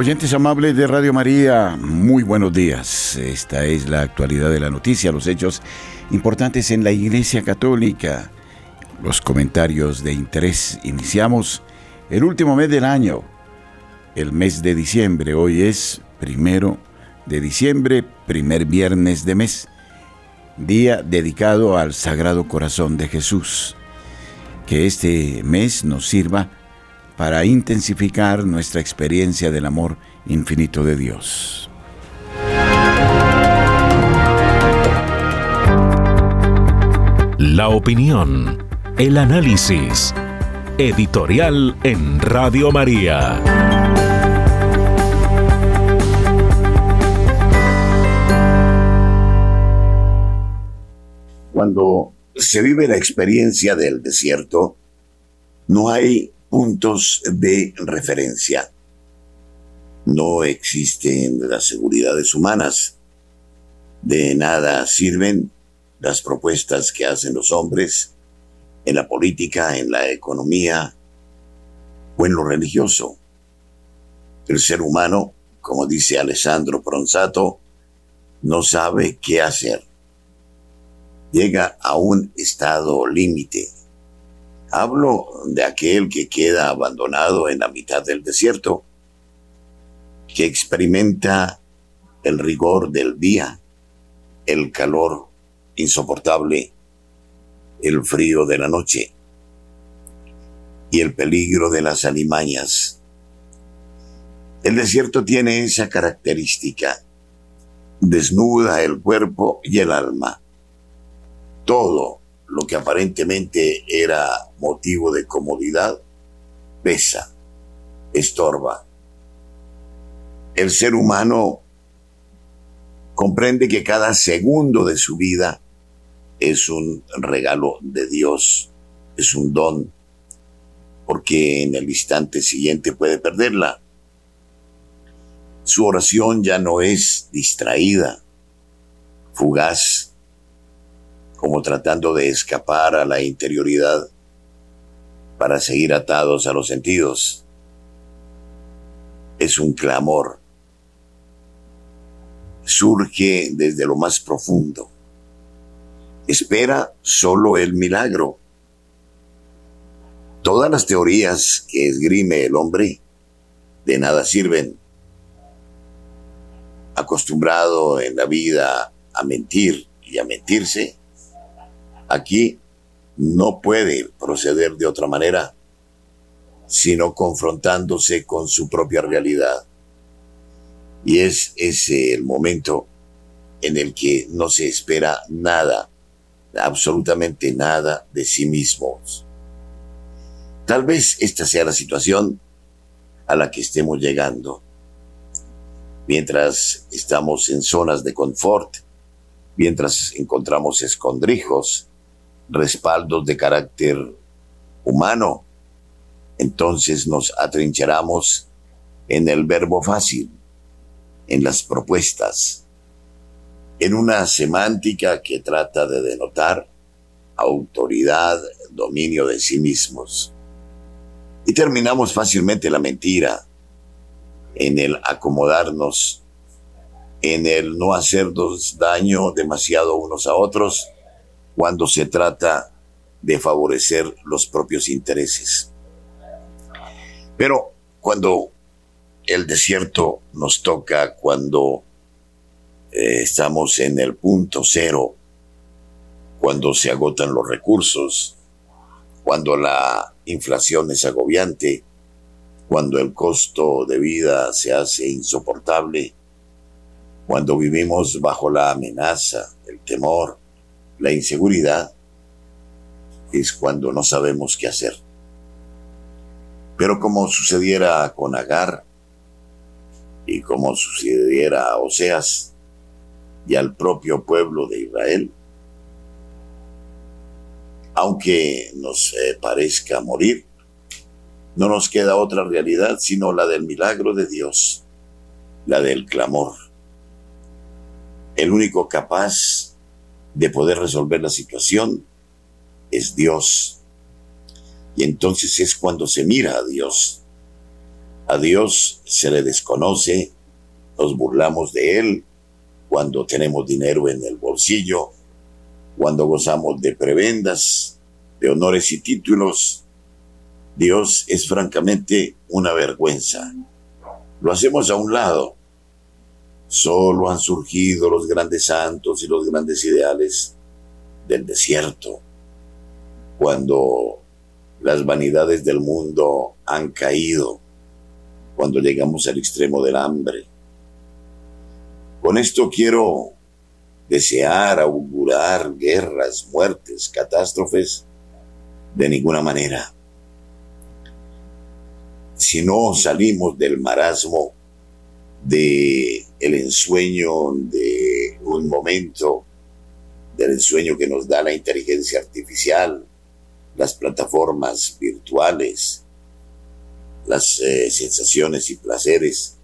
Oyentes amables de Radio María, muy buenos días. Esta es la actualidad de la noticia, los hechos importantes en la Iglesia Católica, los comentarios de interés. Iniciamos el último mes del año, el mes de diciembre. Hoy es primero de diciembre, primer viernes de mes, día dedicado al Sagrado Corazón de Jesús. Que este mes nos sirva para intensificar nuestra experiencia del amor infinito de Dios. La opinión, el análisis, editorial en Radio María. Cuando se vive la experiencia del desierto, no hay puntos de referencia. No existen las seguridades humanas. De nada sirven las propuestas que hacen los hombres en la política, en la economía o en lo religioso. El ser humano, como dice Alessandro Pronsato, no sabe qué hacer. Llega a un estado límite Hablo de aquel que queda abandonado en la mitad del desierto, que experimenta el rigor del día, el calor insoportable, el frío de la noche y el peligro de las alimañas. El desierto tiene esa característica. Desnuda el cuerpo y el alma. Todo lo que aparentemente era motivo de comodidad, pesa, estorba. El ser humano comprende que cada segundo de su vida es un regalo de Dios, es un don, porque en el instante siguiente puede perderla. Su oración ya no es distraída, fugaz, como tratando de escapar a la interioridad para seguir atados a los sentidos. Es un clamor. Surge desde lo más profundo. Espera solo el milagro. Todas las teorías que esgrime el hombre de nada sirven. Acostumbrado en la vida a mentir y a mentirse, Aquí no puede proceder de otra manera, sino confrontándose con su propia realidad. Y es ese el momento en el que no se espera nada, absolutamente nada de sí mismos. Tal vez esta sea la situación a la que estemos llegando. Mientras estamos en zonas de confort, mientras encontramos escondrijos, respaldos de carácter humano, entonces nos atrincheramos en el verbo fácil, en las propuestas, en una semántica que trata de denotar autoridad, dominio de sí mismos. Y terminamos fácilmente la mentira, en el acomodarnos, en el no hacernos daño demasiado unos a otros, cuando se trata de favorecer los propios intereses. Pero cuando el desierto nos toca, cuando eh, estamos en el punto cero, cuando se agotan los recursos, cuando la inflación es agobiante, cuando el costo de vida se hace insoportable, cuando vivimos bajo la amenaza, el temor, la inseguridad es cuando no sabemos qué hacer. Pero como sucediera con Agar, y como sucediera a Oseas y al propio pueblo de Israel. Aunque nos eh, parezca morir, no nos queda otra realidad sino la del milagro de Dios, la del clamor. El único capaz de poder resolver la situación es Dios. Y entonces es cuando se mira a Dios. A Dios se le desconoce, nos burlamos de Él cuando tenemos dinero en el bolsillo, cuando gozamos de prebendas, de honores y títulos. Dios es francamente una vergüenza. Lo hacemos a un lado. Solo han surgido los grandes santos y los grandes ideales del desierto cuando las vanidades del mundo han caído, cuando llegamos al extremo del hambre. Con esto quiero desear, augurar guerras, muertes, catástrofes, de ninguna manera. Si no salimos del marasmo, de el ensueño de un momento, del ensueño que nos da la inteligencia artificial, las plataformas virtuales, las eh, sensaciones y placeres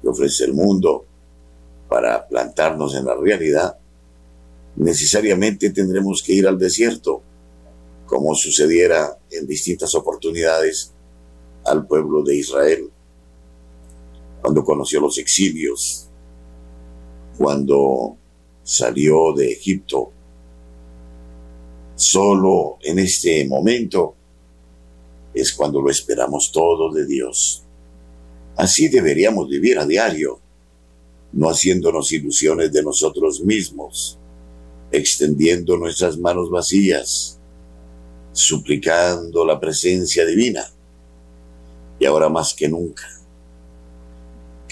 que ofrece el mundo para plantarnos en la realidad, necesariamente tendremos que ir al desierto, como sucediera en distintas oportunidades al pueblo de Israel, cuando conoció los exilios, cuando salió de Egipto Solo en este momento es cuando lo esperamos todo de Dios. Así deberíamos vivir a diario, no haciéndonos ilusiones de nosotros mismos, extendiendo nuestras manos vacías, suplicando la presencia divina, y ahora más que nunca,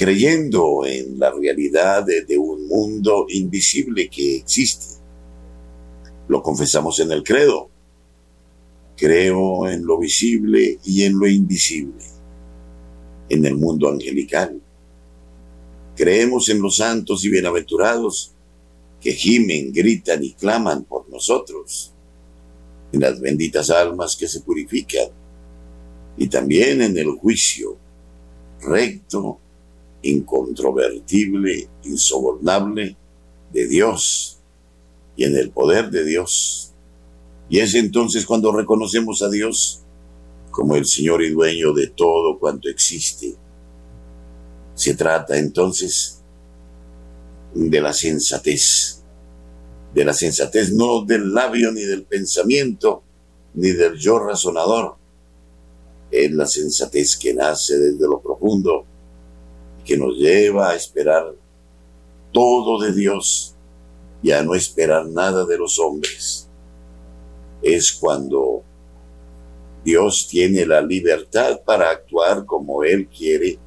creyendo en la realidad de, un mundo invisible que existe lo confesamos en el credo. Creo en lo visible y en lo invisible, en el mundo angelical. Creemos en los santos y bienaventurados que gimen, gritan y claman por nosotros, en las benditas almas que se purifican y también en el juicio recto, incontrovertible, insobornable de Dios y en el poder de Dios. Y es entonces cuando reconocemos a Dios como el Señor y dueño de todo cuanto existe. Se trata entonces de la sensatez, de la sensatez no del labio ni del pensamiento, ni del yo razonador. Es la sensatez que nace desde lo profundo, que nos lleva a esperar todo de Dios y a no esperar nada de los hombres. Es cuando Dios tiene la libertad para actuar como Él quiere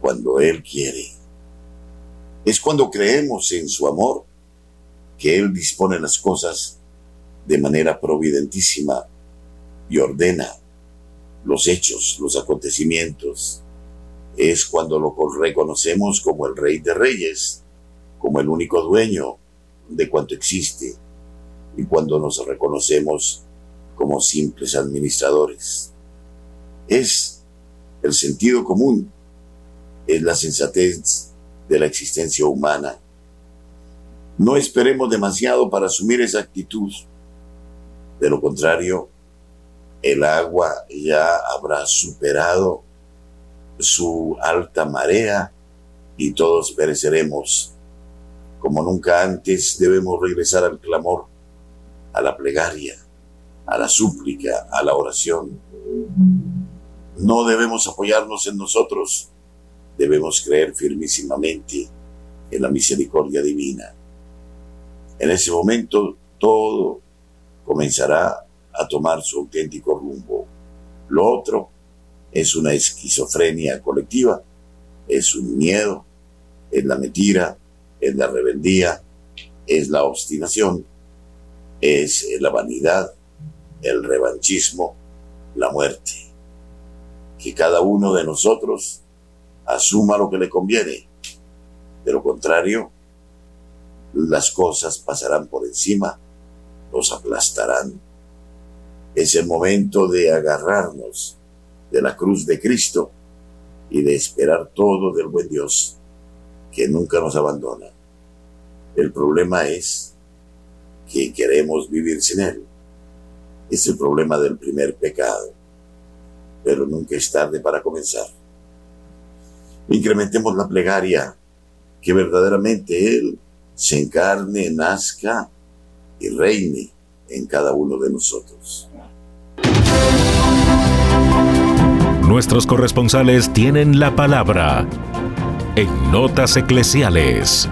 cuando Él quiere. Es cuando creemos en su amor que Él dispone las cosas de manera providentísima y ordena los hechos, los acontecimientos. Es cuando lo reconocemos como el Rey de Reyes, como el único dueño de cuanto existe y cuando nos reconocemos como simples administradores. Es el sentido común, es la sensatez de la existencia humana. No esperemos demasiado para asumir esa actitud. De lo contrario, el agua ya habrá superado su alta marea y todos pereceremos como nunca antes debemos regresar al clamor, a la plegaria, a la súplica, a la oración. No debemos apoyarnos en nosotros, debemos creer firmísimamente en la misericordia divina. En ese momento todo comenzará a tomar su auténtico rumbo. Lo otro es una esquizofrenia colectiva, es un miedo, es la mentira, es la rebeldía, es la obstinación, es la vanidad, el revanchismo, la muerte. Que cada uno de nosotros asuma lo que le conviene. De lo contrario, las cosas pasarán por encima, nos aplastarán. Es el momento de agarrarnos de la cruz de Cristo y de esperar todo del buen Dios, que nunca nos abandona. El problema es que queremos vivir sin Él. Es el problema del primer pecado, pero nunca es tarde para comenzar. Incrementemos la plegaria, que verdaderamente Él se encarne, nazca y reine en cada uno de nosotros. Nuestros corresponsales tienen la palabra en Notas Eclesiales.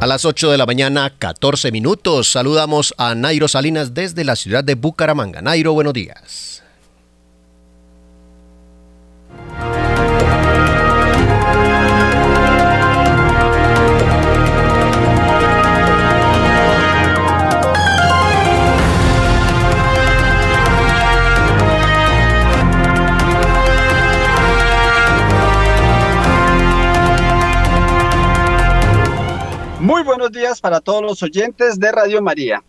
A las 8 de la mañana, 14 minutos, saludamos a Nairo Salinas desde la ciudad de Bucaramanga. Nairo, buenos días. Muy buenos días para todos los oyentes de Radio María.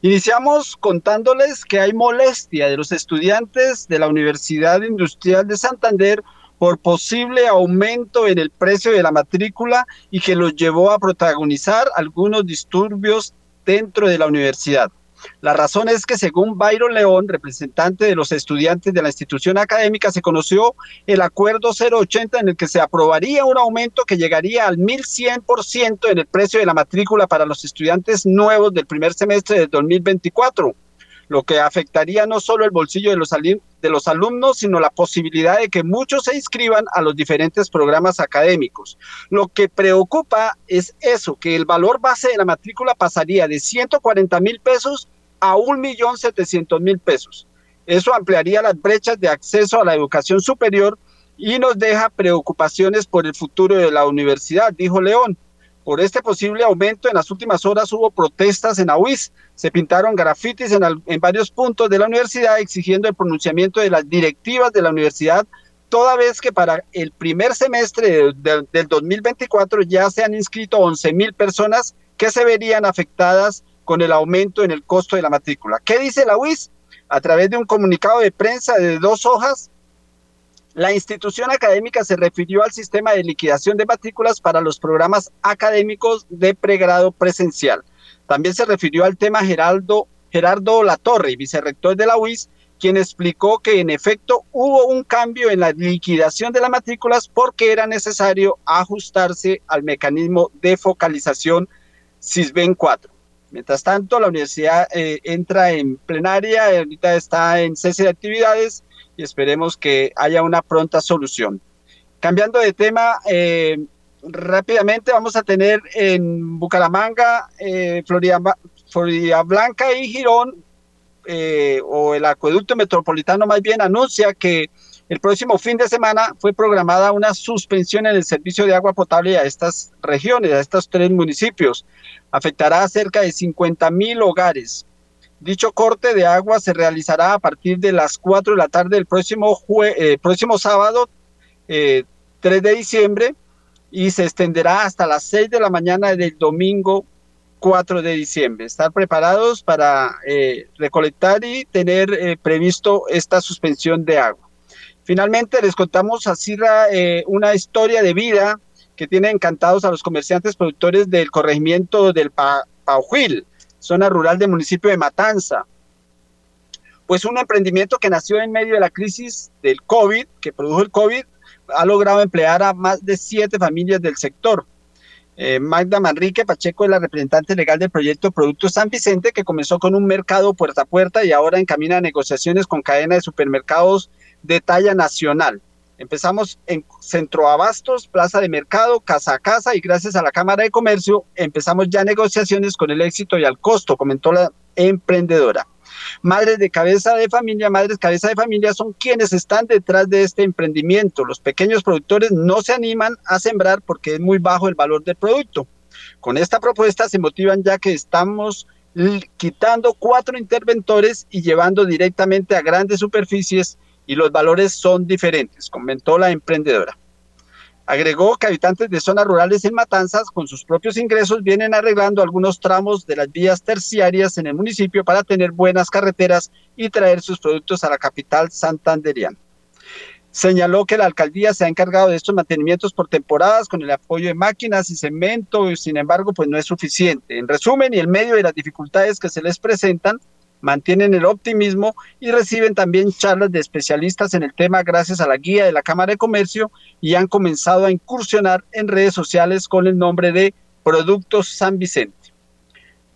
Iniciamos contándoles que hay molestia de los estudiantes de la Universidad Industrial de Santander por posible aumento en el precio de la matrícula y que los llevó a protagonizar algunos disturbios dentro de la universidad. La razón es que según Byron León, representante de los estudiantes de la institución académica, se conoció el acuerdo 080 en el que se aprobaría un aumento que llegaría al 1100% en el precio de la matrícula para los estudiantes nuevos del primer semestre de 2024 lo que afectaría no solo el bolsillo de los, de los alumnos, sino la posibilidad de que muchos se inscriban a los diferentes programas académicos. Lo que preocupa es eso, que el valor base de la matrícula pasaría de 140 mil pesos a 1.700.000 pesos. Eso ampliaría las brechas de acceso a la educación superior y nos deja preocupaciones por el futuro de la universidad, dijo León. Por este posible aumento, en las últimas horas hubo protestas en AUIS. Se pintaron grafitis en, varios puntos de la universidad exigiendo el pronunciamiento de las directivas de la universidad, toda vez que para el primer semestre del 2024 ya se han inscrito 11 mil personas que se verían afectadas con el aumento en el costo de la matrícula. ¿Qué dice la UIS? A través de un comunicado de prensa de dos hojas, la institución académica se refirió al sistema de liquidación de matrículas para los programas académicos de pregrado presencial. También se refirió al tema Gerardo Latorre, vicerrector de la UIS, quien explicó que en efecto hubo un cambio en la liquidación de las matrículas porque era necesario ajustarse al mecanismo de focalización CISBEN 4. Mientras tanto, la universidad eh, entra en plenaria, ahorita está en cese de actividades y esperemos que haya una pronta solución. Cambiando de tema, eh, rápidamente vamos a tener en Bucaramanga, eh, Florida, Florida, Blanca y Girón, o el acueducto metropolitano más bien, anuncia que el próximo fin de semana fue programada una suspensión en el servicio de agua potable a estas regiones, a estos tres municipios. Afectará a cerca de 50 mil hogares. Dicho corte de agua se realizará a partir de las 4 de la tarde del próximo, eh, próximo sábado, 3 eh, de diciembre, y se extenderá hasta las 6 de la mañana del domingo 4 de diciembre. Estar preparados para eh, recolectar y tener previsto esta suspensión de agua. Finalmente les contamos a Cirra eh, una historia de vida que tiene encantados a los comerciantes productores del corregimiento del Paujuil, zona rural del municipio de Matanza. Pues un emprendimiento que nació en medio de la crisis del COVID, que produjo el COVID, ha logrado emplear a más de siete familias del sector. Eh, Magda Manrique Pacheco es la representante legal del proyecto Productos San Vicente, que comenzó con un mercado puerta a puerta y ahora encamina negociaciones con cadenas de supermercados de talla nacional. Empezamos en Centro Abastos, Plaza de Mercado, Casa a Casa y gracias a la Cámara de Comercio empezamos ya negociaciones con el éxito y al costo, comentó la emprendedora. Madres de cabeza de familia, madres cabeza de familia son quienes están detrás de este emprendimiento. Los pequeños productores no se animan a sembrar porque es muy bajo el valor del producto. Con esta propuesta se motivan ya que estamos quitando cuatro interventores y llevando directamente a grandes superficies y los valores son diferentes, comentó la emprendedora. Agregó que habitantes de zonas rurales en Matanzas, con sus propios ingresos, vienen arreglando algunos tramos de las vías terciarias en el municipio para tener buenas carreteras y traer sus productos a la capital santanderiana. Señaló que la alcaldía se ha encargado de estos mantenimientos por temporadas con el apoyo de máquinas y cemento, sin embargo, pues no es suficiente. En resumen, y en medio de las dificultades que se les presentan, mantienen el optimismo y reciben también charlas de especialistas en el tema gracias a la guía de la Cámara de Comercio y han comenzado a incursionar en redes sociales con el nombre de Productos San Vicente.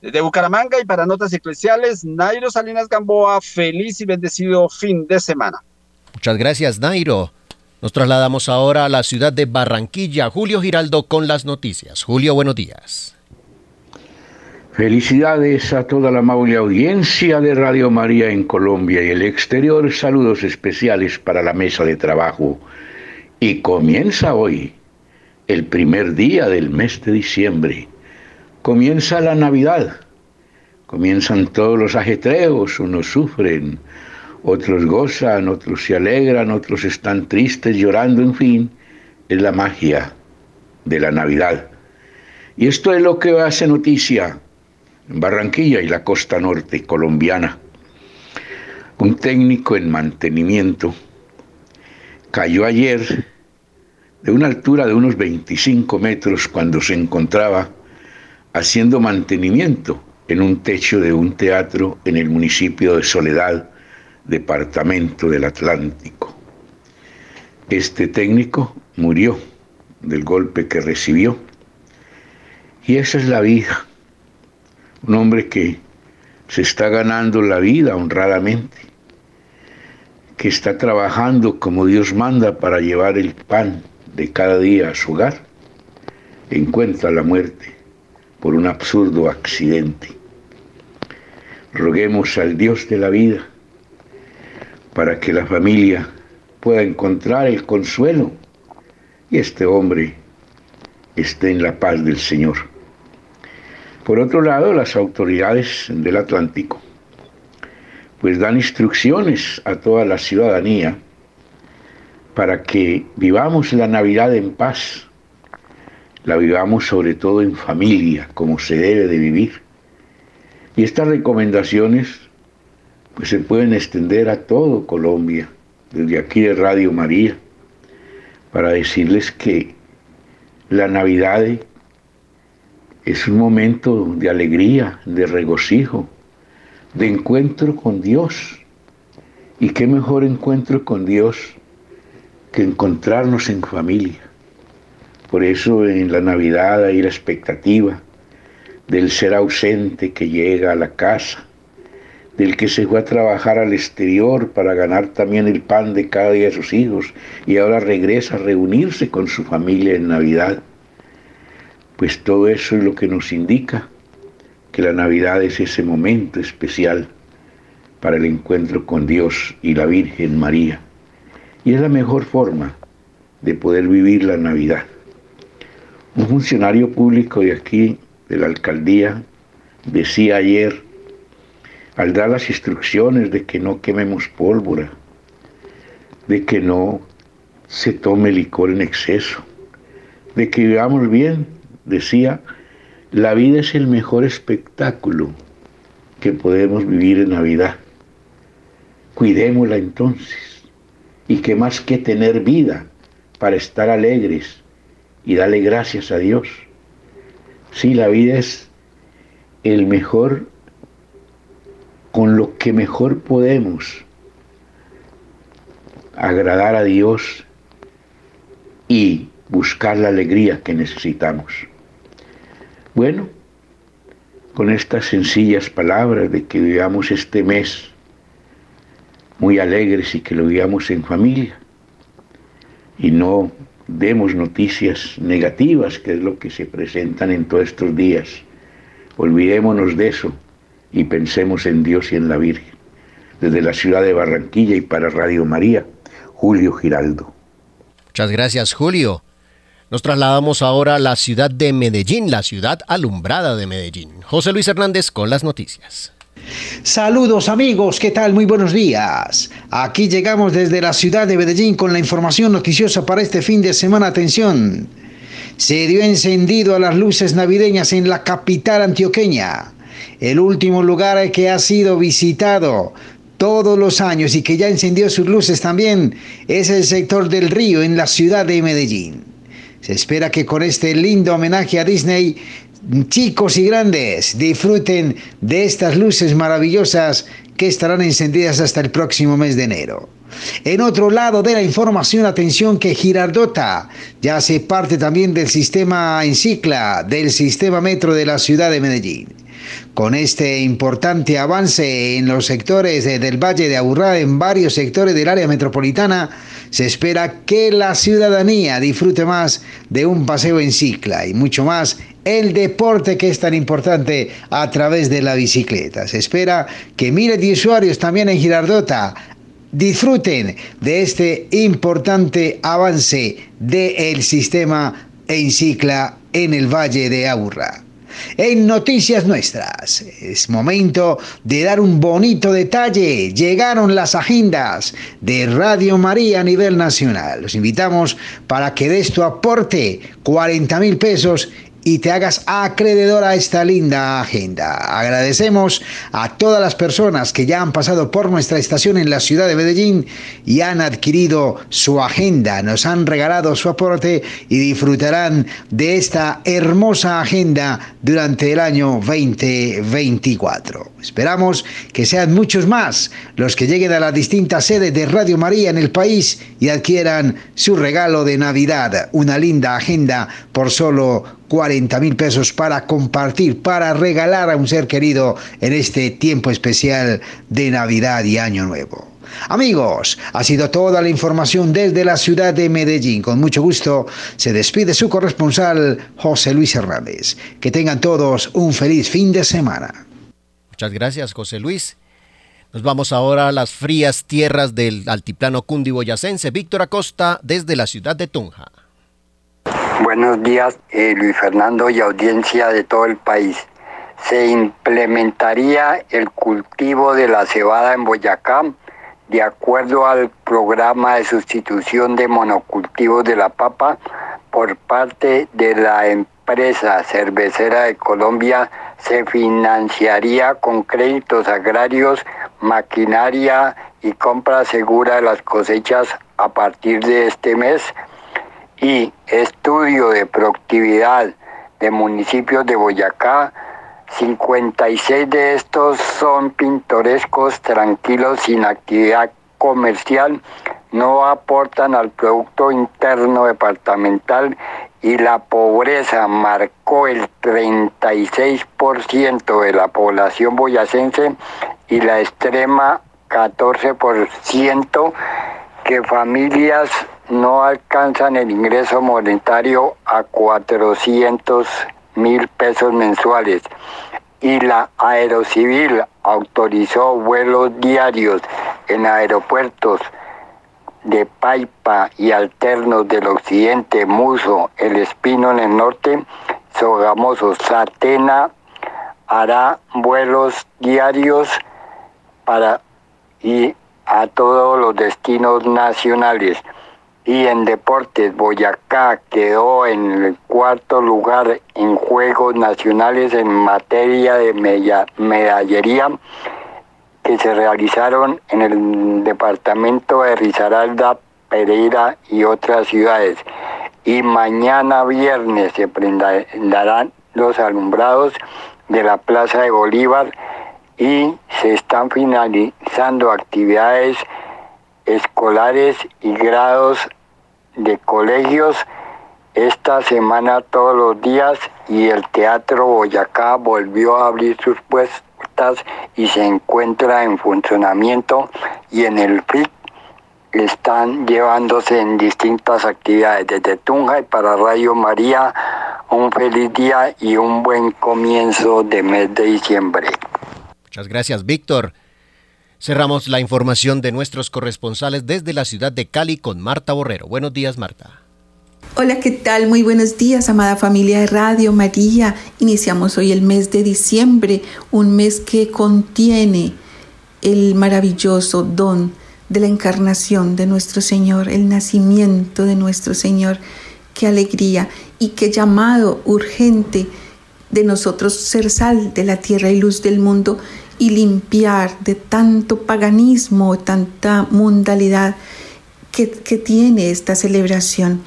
Desde Bucaramanga y para Notas Eclesiales, Nairo Salinas Gamboa, feliz y bendecido fin de semana. Muchas gracias, Nairo. Nos trasladamos ahora a la ciudad de Barranquilla. Julio Giraldo con las noticias. Julio, buenos días. Felicidades a toda la amable audiencia de Radio María en Colombia y el exterior. Saludos especiales para la mesa de trabajo. Y comienza hoy, el primer día del mes de diciembre. Comienza la Navidad. Comienzan todos los ajetreos, unos sufren, otros gozan, otros se alegran, otros están tristes, llorando, en fin, es la magia de la Navidad. Y esto es lo que hace noticia Barranquilla y la costa norte colombiana. Un técnico en mantenimiento cayó ayer de una altura de unos 25 metros cuando se encontraba haciendo mantenimiento en un techo de un teatro en el municipio de Soledad, departamento del Atlántico. Este técnico murió del golpe que recibió y esa es la vida un hombre que se está ganando la vida honradamente, que está trabajando como Dios manda para llevar el pan de cada día a su hogar, encuentra la muerte por un absurdo accidente. Roguemos al Dios de la vida para que la familia pueda encontrar el consuelo y este hombre esté en la paz del Señor. Por otro lado, las autoridades del Atlántico pues dan instrucciones a toda la ciudadanía para que vivamos la Navidad en paz, la vivamos sobre todo en familia, como se debe de vivir. Y estas recomendaciones pues se pueden extender a todo Colombia, desde aquí de Radio María, para decirles que la Navidad es un momento de alegría, de regocijo, de encuentro con Dios. ¿Y qué mejor encuentro con Dios que encontrarnos en familia? Por eso en la Navidad hay la expectativa del ser ausente que llega a la casa, del que se fue a trabajar al exterior para ganar también el pan de cada día de sus hijos y ahora regresa a reunirse con su familia en Navidad pues todo eso es lo que nos indica que la Navidad es ese momento especial para el encuentro con Dios y la Virgen María. Y es la mejor forma de poder vivir la Navidad. Un funcionario público de aquí, de la alcaldía, decía ayer, al dar las instrucciones de que no quememos pólvora, de que no se tome licor en exceso, de que vivamos bien, decía, la vida es el mejor espectáculo que podemos vivir en Navidad. Cuidémosla entonces. Y que más que tener vida para estar alegres y darle gracias a Dios. Sí, la vida es el mejor, con lo que mejor podemos agradar a Dios y buscar la alegría que necesitamos. Bueno, con estas sencillas palabras de que vivamos este mes muy alegres y que lo vivamos en familia y no demos noticias negativas, que es lo que se presentan en todos estos días. Olvidémonos de eso y pensemos en Dios y en la Virgen. Desde la ciudad de Barranquilla y para Radio María, Julio Giraldo. Muchas gracias, Julio. Nos trasladamos ahora a la ciudad de Medellín, la ciudad alumbrada de Medellín. José Luis Hernández con las noticias. Saludos amigos, ¿qué tal? Muy buenos días. Aquí llegamos desde la ciudad de Medellín con la información noticiosa para este fin de semana. Atención. Se dio encendido a las luces navideñas en la capital antioqueña, el último lugar que ha sido visitado todos los años y que ya encendió sus luces también es el sector del río en la ciudad de Medellín. Se espera que con este lindo homenaje a Disney, chicos y grandes disfruten de estas luces maravillosas que estarán encendidas hasta el próximo mes de enero. En otro lado de la información, atención que Girardota ya hace parte también del sistema Encicla, del sistema metro de la ciudad de Medellín. Con este importante avance en los sectores del Valle de Aburrá, en varios sectores del área metropolitana, se espera que la ciudadanía disfrute más de un paseo en cicla y mucho más el deporte que es tan importante a través de la bicicleta. Se espera que miles de usuarios también en Girardota disfruten de este importante avance del sistema en cicla en el Valle de Aburrá. En Noticias Nuestras, es momento de dar un bonito detalle. Llegaron las agendas de Radio María a nivel nacional. Los invitamos para que des tu aporte, 40 mil pesos y te hagas acreedor a esta linda agenda. Agradecemos a todas las personas que ya han pasado por nuestra estación en la ciudad de Medellín y han adquirido su agenda, nos han regalado su aporte y disfrutarán de esta hermosa agenda durante el año 2024. Esperamos que sean muchos más los que lleguen a las distintas sedes de Radio María en el país y adquieran su regalo de Navidad, una linda agenda por solo 40 mil pesos para compartir, para regalar a un ser querido en este tiempo especial de Navidad y Año Nuevo. Amigos, ha sido toda la información desde la ciudad de Medellín. Con mucho gusto se despide su corresponsal José Luis Hernández. Que tengan todos un feliz fin de semana. Muchas gracias, José Luis. Nos vamos ahora a las frías tierras del altiplano cundiboyacense. Víctor Acosta desde la ciudad de Tunja. Buenos días, eh, Luis Fernando y audiencia de todo el país. Se implementaría el cultivo de la cebada en Boyacá de acuerdo al programa de sustitución de monocultivos de la papa por parte de la empresa cervecera de Colombia se financiaría con créditos agrarios, maquinaria y compra segura de las cosechas a partir de este mes y estudio de productividad de municipios de Boyacá, 56 de estos son pintorescos, tranquilos, sin actividad comercial, no aportan al Producto Interno Departamental y la pobreza marcó el 36% de la población boyacense y la extrema 14% que familias no alcanzan el ingreso monetario a 400 mil pesos mensuales y la Aerocivil autorizó vuelos diarios en aeropuertos de Paipa y alternos del occidente, Muso, El Espino en el norte, Sogamoso, Satena hará vuelos diarios para y a todos los destinos nacionales. Y en deportes, Boyacá quedó en el cuarto lugar en Juegos Nacionales en materia de medallería que se realizaron en el departamento de Risaralda, Pereira y otras ciudades. Y mañana viernes se prenderán los alumbrados de la Plaza de Bolívar y se están finalizando actividades escolares y grados de colegios esta semana todos los días y el Teatro Boyacá volvió a abrir sus puertas y se encuentra en funcionamiento y en el FIC están llevándose en distintas actividades desde Tunja y para Radio María un feliz día y un buen comienzo de mes de diciembre. Muchas gracias, Víctor. Cerramos la información de nuestros corresponsales desde la ciudad de Cali con Marta Borrero. Buenos días, Marta. Hola, ¿qué tal? Muy buenos días, amada familia de Radio María. Iniciamos hoy el mes de diciembre, un mes que contiene el maravilloso don de la encarnación de nuestro Señor, el nacimiento de nuestro Señor. Qué alegría y qué llamado urgente de nosotros ser sal de la tierra y luz del mundo y limpiar de tanto paganismo, tanta mundalidad que, que tiene esta celebración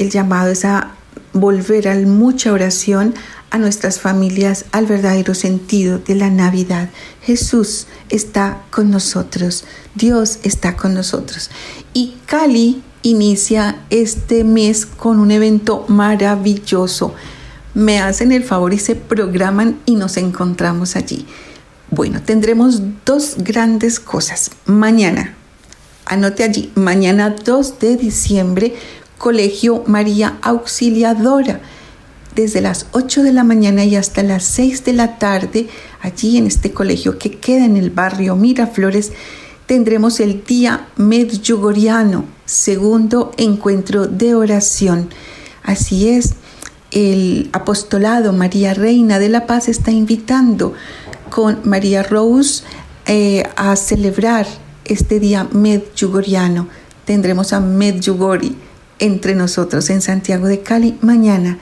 el llamado es a volver a mucha oración a nuestras familias al verdadero sentido de la Navidad. Jesús está con nosotros, Dios está con nosotros. Y Cali inicia este mes con un evento maravilloso. Me hacen el favor y se programan y nos encontramos allí. Bueno, tendremos dos grandes cosas. Mañana, anote allí, mañana 2 de diciembre Colegio María Auxiliadora. Desde las 8 de la mañana y hasta las 6 de la tarde, allí en este colegio que queda en el barrio Miraflores, tendremos el día Medjugorriano, segundo encuentro de oración. Así es, el apostolado María Reina de la Paz está invitando con María Rose eh, a celebrar este día Medjugorriano. Tendremos a Medjugorje entre nosotros en Santiago de Cali mañana,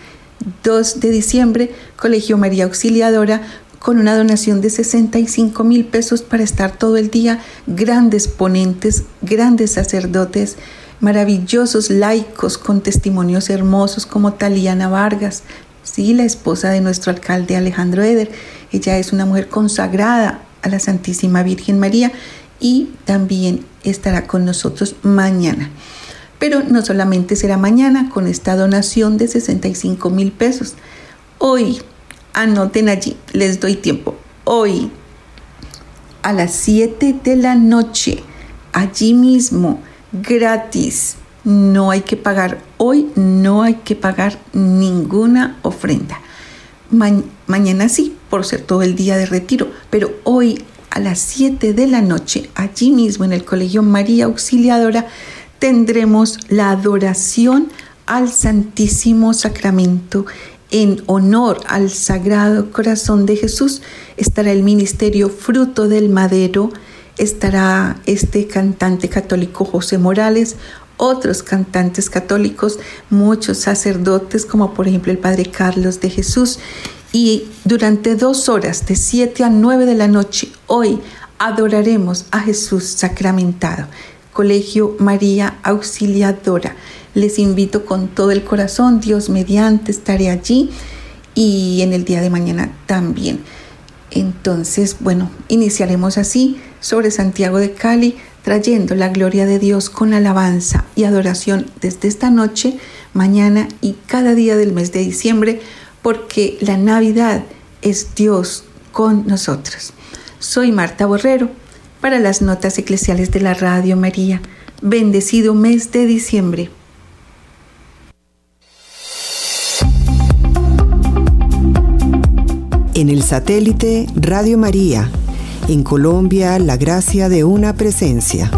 2 de diciembre, Colegio María Auxiliadora, con una donación de 65 mil pesos para estar todo el día, grandes ponentes, grandes sacerdotes, maravillosos laicos con testimonios hermosos como Taliana Vargas, sí, la esposa de nuestro alcalde Alejandro Eder. Ella es una mujer consagrada a la Santísima Virgen María y también estará con nosotros mañana. Pero no solamente será mañana con esta donación de 65 mil pesos. Hoy, anoten allí, les doy tiempo. Hoy, a las 7 de la noche, allí mismo, gratis. No hay que pagar. Hoy no hay que pagar ninguna ofrenda. mañana sí, por ser todo el día de retiro, pero hoy a las 7 de la noche, allí mismo en el Colegio María Auxiliadora, tendremos la adoración al Santísimo Sacramento en honor al Sagrado Corazón de Jesús. Estará el ministerio Fruto del Madero, estará este cantante católico José Morales, otros cantantes católicos, muchos sacerdotes como por ejemplo el Padre Carlos de Jesús. Y durante dos horas, de 7 a 9 de la noche, hoy adoraremos a Jesús sacramentado. Colegio María Auxiliadora. Les invito con todo el corazón, Dios mediante, estaré allí y en el día de mañana también. Entonces, bueno, iniciaremos así sobre Santiago de Cali, trayendo la gloria de Dios con alabanza y adoración desde esta noche, mañana y cada día del mes de diciembre, porque la Navidad es Dios con nosotros. Soy Marta Borrero para las notas eclesiales de la Radio María. Bendecido mes de diciembre. En el satélite Radio María, en Colombia, la gracia de una presencia.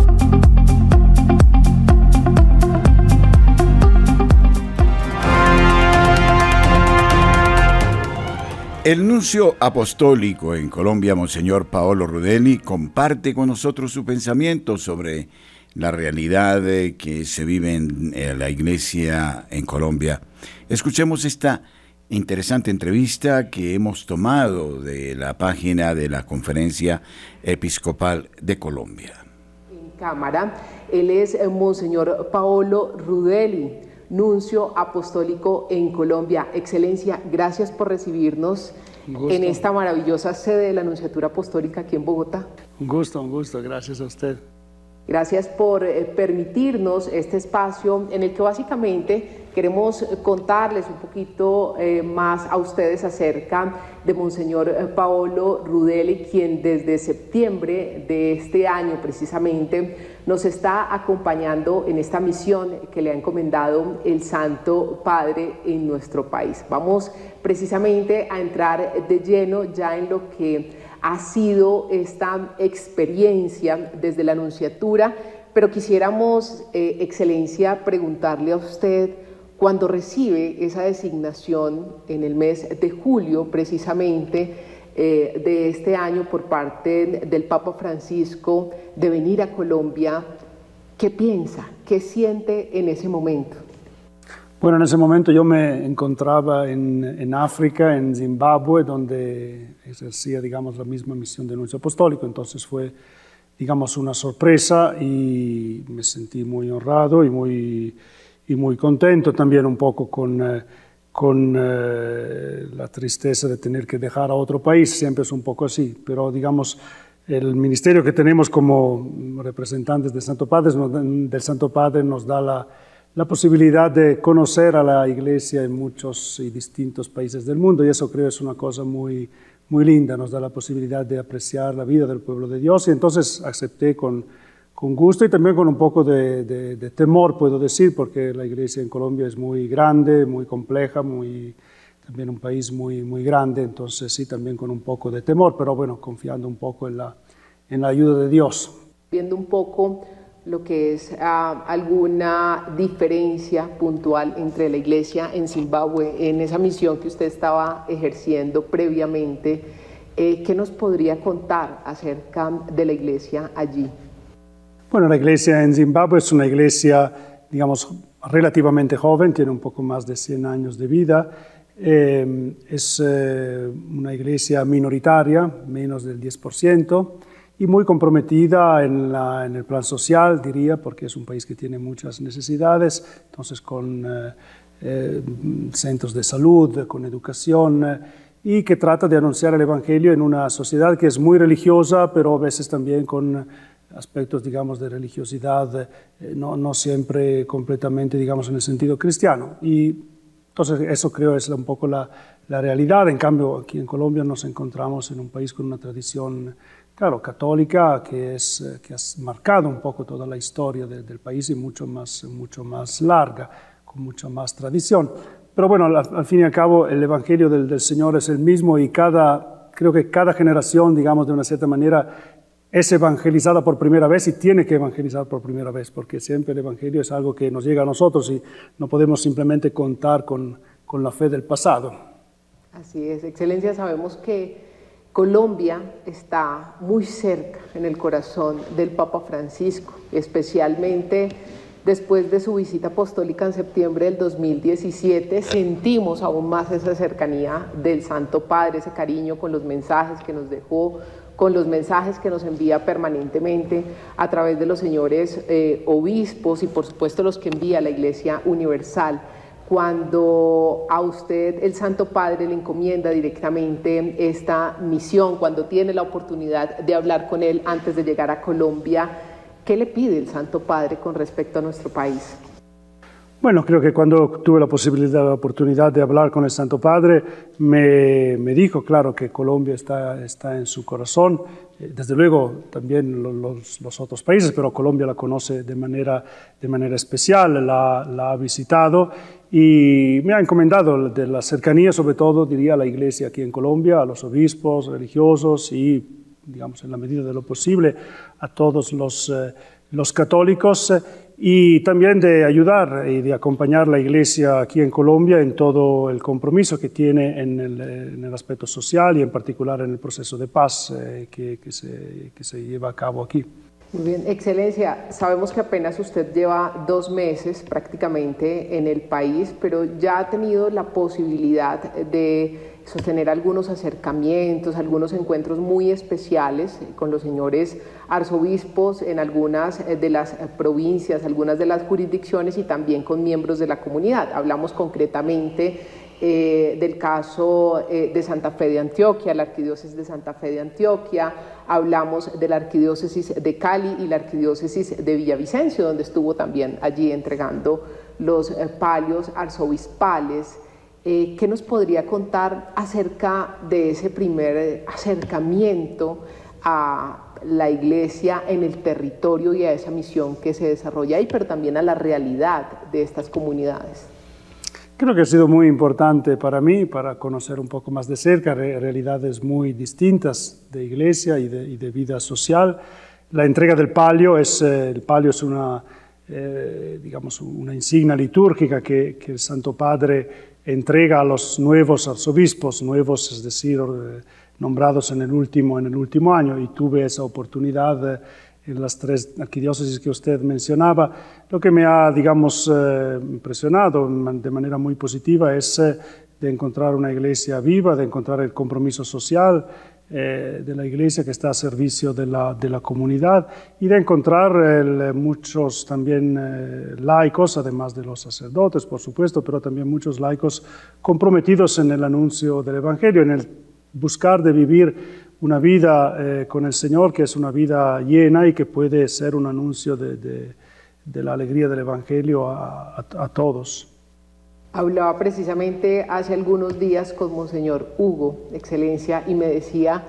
El nuncio apostólico en Colombia, Monseñor Paolo Rudeli, comparte con nosotros su pensamiento sobre la realidad que se vive en la iglesia en Colombia. Escuchemos esta interesante entrevista que hemos tomado de la página de la Conferencia Episcopal de Colombia. En cámara, él es Monseñor Paolo Rudeli nuncio apostólico en Colombia. Excelencia, gracias por recibirnos en esta maravillosa sede de la Nunciatura Apostólica aquí en Bogotá. Un gusto, un gusto, gracias a usted. Gracias por eh, permitirnos este espacio en el que básicamente queremos contarles un poquito eh, más a ustedes acerca de Monseñor eh, Paolo Rudeli, quien desde septiembre de este año precisamente nos está acompañando en esta misión que le ha encomendado el Santo Padre en nuestro país. Vamos precisamente a entrar de lleno ya en lo que ha sido esta experiencia desde la Anunciatura, pero quisiéramos, eh, Excelencia, preguntarle a usted cuando recibe esa designación en el mes de julio precisamente eh, de este año por parte del Papa Francisco de venir a Colombia, ¿qué piensa? ¿Qué siente en ese momento? Bueno, en ese momento yo me encontraba en, en, África, en Zimbabue, donde ejercía, digamos, la misma misión de nuncio apostólico. Entonces fue, digamos, una sorpresa y me sentí muy honrado y muy, y muy contento también un poco con, eh, con eh, la tristeza de tener que dejar a otro país. Siempre es un poco así, pero, digamos, el ministerio que tenemos como representantes del Santo Padre, del Santo Padre nos da la la posibilidad de conocer a la iglesia en muchos y distintos países del mundo y eso creo es una cosa muy, muy linda, nos da la posibilidad de apreciar la vida del pueblo de Dios y entonces acepté con, con gusto y también con un poco de, de, temor, puedo decir, porque la iglesia en Colombia es muy grande, muy compleja, muy, también un país muy, muy grande, entonces sí, también con un poco de temor, pero bueno, confiando un poco en la, en la ayuda de Dios. Viendo un poco lo que es ah, alguna diferencia puntual entre la iglesia en Zimbabue, en esa misión que usted estaba ejerciendo previamente, eh, ¿qué nos podría contar acerca de la iglesia allí? Bueno, la iglesia en Zimbabue es una iglesia, digamos, relativamente joven, tiene un poco más de 100 años de vida. Eh, es eh, una iglesia minoritaria, menos del 10% y muy comprometida en, el plan social, diría, porque es un país que tiene muchas necesidades, entonces con eh, eh, centros de salud, con educación, eh, y que trata de anunciar el Evangelio en una sociedad que es muy religiosa, pero a veces también con aspectos, digamos, de religiosidad, no, no, siempre completamente, digamos, en el sentido cristiano. Y entonces eso creo es un poco la, la realidad. En cambio, aquí en Colombia nos encontramos en un país con una tradición claro, católica, que, es, eh, que ha marcado un poco toda la historia del país y mucho más, mucho más larga, con mucha más tradición. Pero bueno, al, fin y al cabo, el Evangelio del, del, Señor es el mismo y cada, creo que cada generación, digamos, de una cierta manera, es evangelizada por primera vez y tiene que evangelizar por primera vez, porque siempre el Evangelio es algo que nos llega a nosotros y no podemos simplemente contar con, con la fe del pasado. Así es, Excelencia, sabemos que Colombia está muy cerca en el corazón del Papa Francisco, especialmente después de su visita apostólica en septiembre del 2017, sentimos aún más esa cercanía del Santo Padre, ese cariño con los mensajes que nos dejó, con los mensajes que nos envía permanentemente a través de los señores eh, obispos y por supuesto los que envía la Iglesia Universal cuando a usted el Santo Padre le encomienda directamente esta misión, cuando tiene la oportunidad de hablar con él antes de llegar a Colombia, ¿qué le pide el Santo Padre con respecto a nuestro país? Bueno, creo que cuando tuve la posibilidad, la oportunidad de hablar con el Santo Padre, me, me dijo, claro, que Colombia está, está en su corazón, eh, desde luego también los, los, otros países, pero Colombia la conoce de manera, de manera especial, la, la ha visitado y me ha encomendado de la cercanía, sobre todo, diría, a la iglesia aquí en Colombia, a los obispos religiosos y, digamos, en la medida de lo posible, a todos los, eh, los católicos y también de ayudar y de acompañar la iglesia aquí en Colombia en todo el compromiso que tiene en el, en el aspecto social y en particular en el proceso de paz eh, que, que, se, que se lleva a cabo aquí. Muy bien, Excelencia, sabemos que apenas usted lleva dos meses prácticamente en el país, pero ya ha tenido la posibilidad de sostener algunos acercamientos, algunos encuentros muy especiales con los señores arzobispos en algunas de las provincias, algunas de las jurisdicciones y también con miembros de la comunidad. Hablamos concretamente eh, del caso eh, de Santa Fe de Antioquia, la arquidiócesis de Santa Fe de Antioquia, hablamos de la arquidiócesis de Cali y la arquidiócesis de Villavicencio, donde estuvo también allí entregando los eh, palios arzobispales. ¿Qué nos podría contar acerca de ese primer acercamiento a la iglesia en el territorio y a esa misión que se desarrolla ahí, pero también a la realidad de estas comunidades? Creo que ha sido muy importante para mí, para conocer un poco más de cerca realidades muy distintas de iglesia y de, vida social. La entrega del palio es, eh, el palio es una, eh, digamos, una insignia litúrgica que, que, el Santo Padre entrega a los nuevos arzobispos, nuevos, es decir, nombrados en el último, en el último año, y tuve esa oportunidad eh, en las tres arquidiócesis que usted mencionaba. Lo que me ha, digamos, eh, impresionado de manera muy positiva es eh, de encontrar una iglesia viva, de encontrar el compromiso social eh, de la iglesia que está a servicio de la, de la comunidad y de encontrar el, muchos también laicos, además de los sacerdotes, por supuesto, pero también muchos laicos comprometidos en el anuncio del Evangelio, en el buscar de vivir una vida eh, con el Señor que es una vida llena y que puede ser un anuncio de, de, de la alegría del Evangelio a, a, a, todos. Hablaba precisamente hace algunos días con Monseñor Hugo, Excelencia, y me decía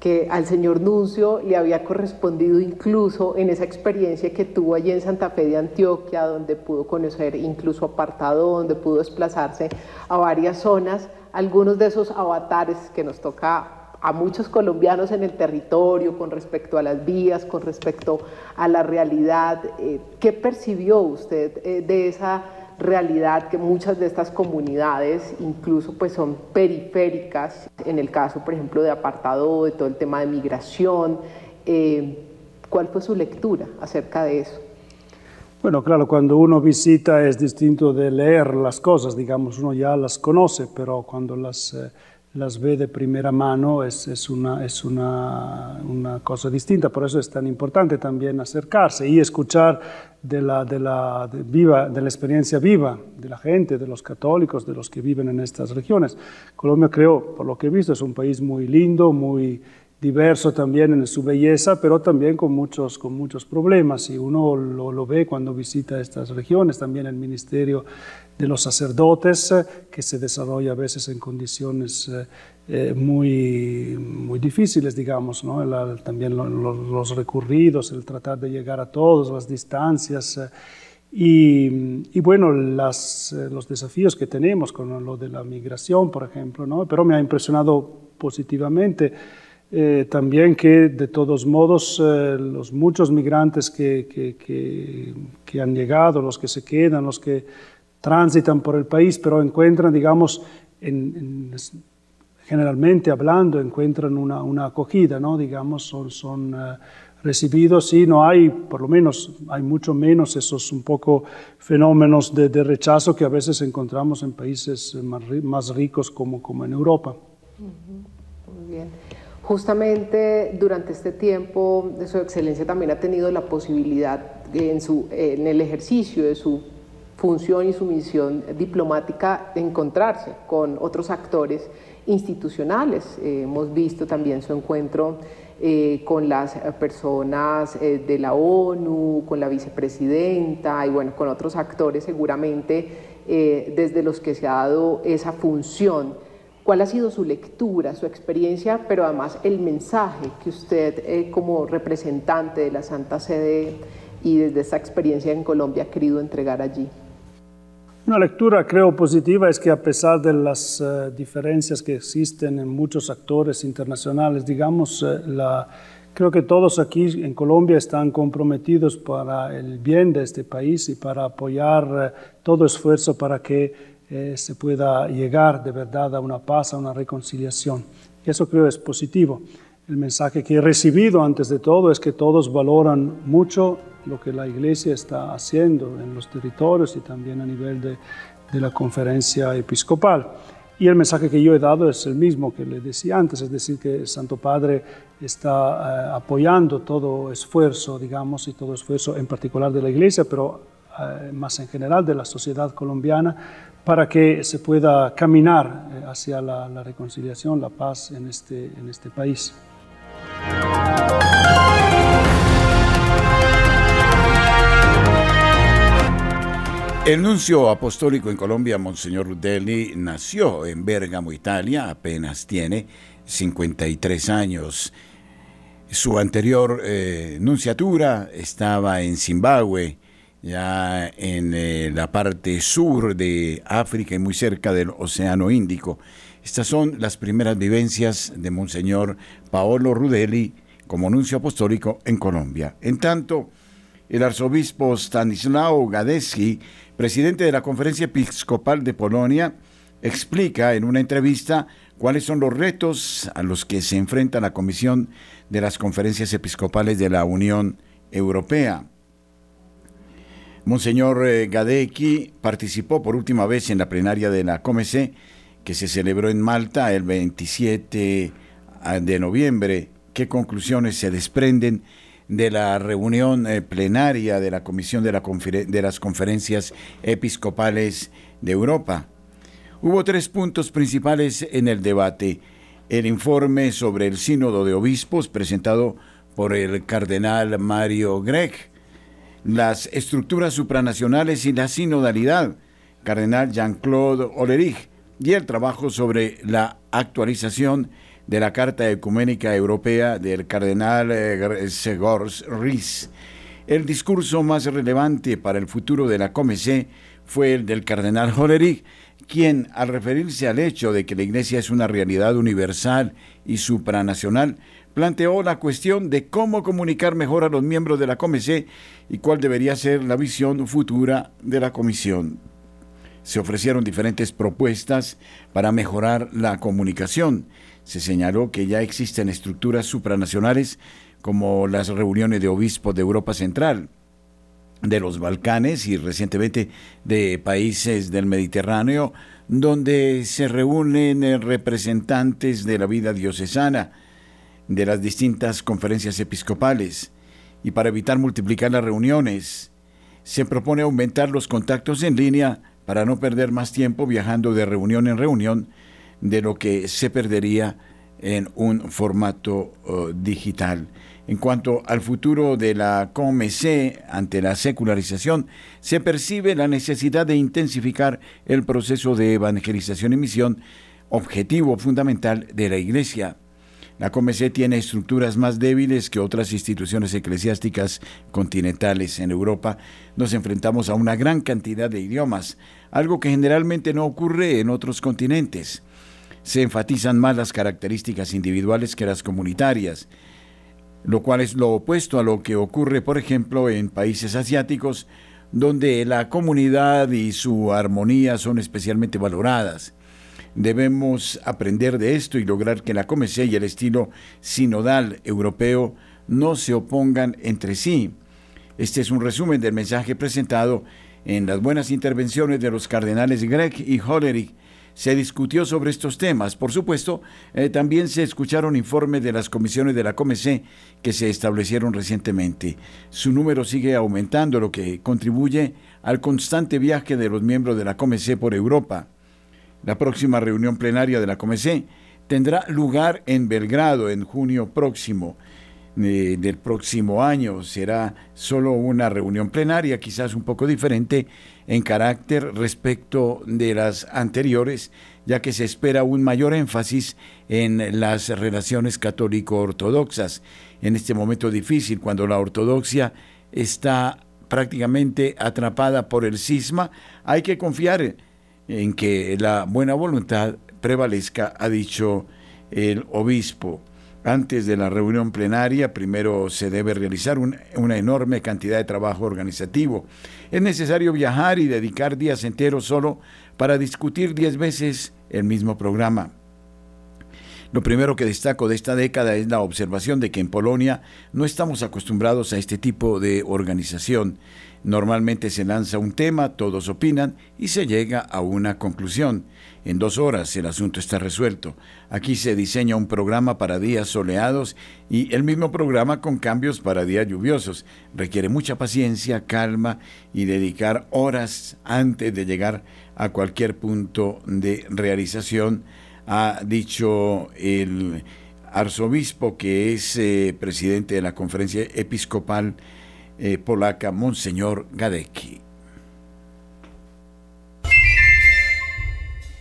que al señor Nuncio le había correspondido incluso en esa experiencia que tuvo allí en Santa Fe de Antioquia, donde pudo conocer incluso apartado, donde pudo desplazarse a varias zonas, algunos de esos avatares que nos toca a muchos colombianos en el territorio con respecto a las vías, con respecto a la realidad. Eh, ¿Qué percibió usted eh, de esa realidad que muchas de estas comunidades incluso pues son periféricas, en el caso por ejemplo de apartado, de todo el tema de migración? Eh, ¿Cuál fue su lectura acerca de eso? Bueno, claro, cuando uno visita es distinto de leer las cosas, digamos, uno ya las conoce, pero cuando las... Las ve de primera mano es, es, una, es una, una, cosa distinta, por eso es tan importante también acercarse y escuchar de la, de, la, viva, de la experiencia viva de la gente, de los católicos, de los que viven en estas regiones. Colombia creo, por lo que he visto, es un país muy lindo, muy diverso también en su belleza, pero también con muchos, con muchos problemas y uno lo, lo ve cuando visita estas regiones, también el ministerio de los sacerdotes, eh, que se desarrolla a veces en condiciones eh, eh, muy, muy difíciles, digamos, ¿no? El, también lo, lo, los recurridos, el tratar de llegar a todos, las distancias. Y, y, bueno, las, los desafíos que tenemos con lo de la migración, por ejemplo, ¿no? pero me ha impresionado positivamente eh, también que de todos modos eh, los muchos migrantes que, que, que, que, han llegado, los que se quedan, los que transitan por el país, pero encuentran, digamos, en, en, generalmente hablando, encuentran una, una, acogida, ¿no? Digamos, son, son uh, recibidos y no hay, por lo menos, hay mucho menos esos un poco fenómenos de, de rechazo que a veces encontramos en países más, más ricos como, como en Europa. Muy bien. Justamente durante este tiempo, Su Excelencia también ha tenido la posibilidad en, su, en el ejercicio de su función y su misión diplomática encontrarse con otros actores institucionales. Eh, hemos visto también su encuentro eh, con las personas eh, de la ONU, con la vicepresidenta y bueno, con otros actores seguramente desde los que se ha dado esa función. ¿Cuál ha sido su lectura, su experiencia, pero además el mensaje que usted como representante de la Santa Sede y desde esa experiencia en Colombia ha querido entregar allí? Una lectura creo positiva es que a pesar de las uh, diferencias que existen en muchos actores internacionales, digamos, uh, la, creo que todos aquí en Colombia están comprometidos para el bien de este país y para apoyar uh, todo esfuerzo para que eh, se pueda llegar de verdad a una paz, a una reconciliación. Y eso creo es positivo. El mensaje que he recibido antes de todo es que todos valoran mucho lo que la Iglesia está haciendo en los territorios y también a nivel de, de la conferencia episcopal. Y el mensaje que yo he dado es el mismo que le decía antes, es decir, que el Santo Padre está eh, apoyando todo esfuerzo, digamos, y todo esfuerzo en particular de la Iglesia, pero eh, más en general de la sociedad colombiana, para que se pueda caminar eh, hacia la, la reconciliación, la paz en este, en este país. El nuncio apostólico en Colombia, Monseñor Rudelli, nació en Bérgamo, Italia, apenas tiene 53 años. Su anterior eh, nunciatura estaba en Zimbabue, ya en eh, la parte sur de África y muy cerca del Océano Índico. Estas son las primeras vivencias de Monseñor Paolo Rudelli como nuncio apostólico en Colombia. En tanto, el arzobispo Stanislao Gadecki, presidente de la Conferencia Episcopal de Polonia, explica en una entrevista cuáles son los retos a los que se enfrenta la Comisión de las Conferencias Episcopales de la Unión Europea. Monseñor eh, Gadecki participó por última vez en la plenaria de la COMEC, que se celebró en Malta el 27 ah, de noviembre. ¿Qué conclusiones se desprenden de la reunión eh, plenaria de la Comisión de, las Conferencias Episcopales de Europa? Hubo tres puntos principales en el debate. El informe sobre el Sínodo de Obispos presentado por el cardenal Mario Grech, las estructuras supranacionales y la sinodalidad, cardenal Jean-Claude Olerich, y el trabajo sobre la actualización de la Carta Ecuménica Europea del cardenal eh, Segors Riz. El discurso más relevante para el futuro de la COMEC fue el del cardenal Hollerich, quien, al referirse al hecho de que la Iglesia es una realidad universal y supranacional, planteó la cuestión de cómo comunicar mejor a los miembros de la COMEC y cuál debería ser la visión futura de la Comisión. Se ofrecieron diferentes propuestas para mejorar la comunicación. Se señaló que ya existen estructuras supranacionales como las reuniones de obispos de Europa Central, de los Balcanes y recientemente de países del Mediterráneo, donde se reúnen representantes de la vida diocesana, de las distintas conferencias episcopales y para evitar multiplicar las reuniones, se propone aumentar los contactos en línea para no perder más tiempo viajando de reunión en reunión de lo que se perdería en un formato uh, digital. En cuanto al futuro de la COMC ante la secularización, se percibe la necesidad de intensificar el proceso de evangelización y misión, objetivo fundamental de la Iglesia. La COMEC tiene estructuras más débiles que otras instituciones eclesiásticas continentales. En Europa nos enfrentamos a una gran cantidad de idiomas, algo que generalmente no ocurre en otros continentes. Se enfatizan más las características individuales que las comunitarias, lo cual es lo opuesto a lo que ocurre, por ejemplo, en países asiáticos, donde la comunidad y su armonía son especialmente valoradas. Debemos aprender de esto y lograr que la COMEC y el estilo sinodal europeo no se opongan entre sí. Este es un resumen del mensaje presentado en las buenas intervenciones de los cardenales Greg y Hollerich. Se discutió sobre estos temas. Por supuesto, eh, también se escucharon informes de las comisiones de la COMEC que se establecieron recientemente. Su número sigue aumentando, lo que contribuye al constante viaje de los miembros de la COMEC por Europa. La próxima reunión plenaria de la Comecé tendrá lugar en Belgrado en junio próximo eh, del próximo año. Será solo una reunión plenaria, quizás un poco diferente en carácter respecto de las anteriores, ya que se espera un mayor énfasis en las relaciones católico-ortodoxas. En este momento difícil, cuando la ortodoxia está prácticamente atrapada por el cisma, hay que confiar en que la buena voluntad prevalezca, ha dicho el obispo. Antes de la reunión plenaria, primero se debe realizar una enorme cantidad de trabajo organizativo. Es necesario viajar y dedicar días enteros solo para discutir diez veces el mismo programa. Lo primero que destaco de esta década es la observación de que en Polonia no estamos acostumbrados a este tipo de organización. Normalmente se lanza un tema, todos opinan y se llega a una conclusión. En dos horas el asunto está resuelto. Aquí se diseña un programa para días soleados y el mismo programa con cambios para días lluviosos. Requiere mucha paciencia, calma y dedicar horas antes de llegar a cualquier punto de realización, ha dicho el arzobispo que es eh, presidente de la conferencia episcopal eh, polaca, Monseñor Gadecki.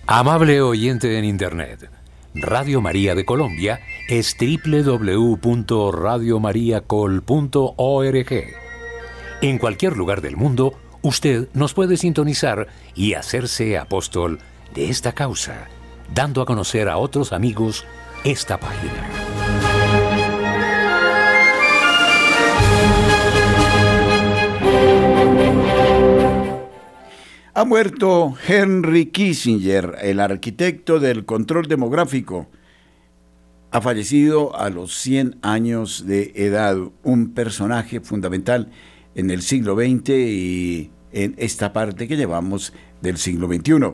Amable oyente en Internet, Radio María de Colombia es www.radiomariacol.org. En cualquier lugar del mundo, usted nos puede sintonizar y hacerse apóstol de esta causa, dando a conocer a otros amigos esta página. Ha muerto Henry Kissinger, el arquitecto del control demográfico. Ha fallecido a los 100 años de edad, un personaje fundamental en el siglo XX y en esta parte que llevamos del siglo XXI.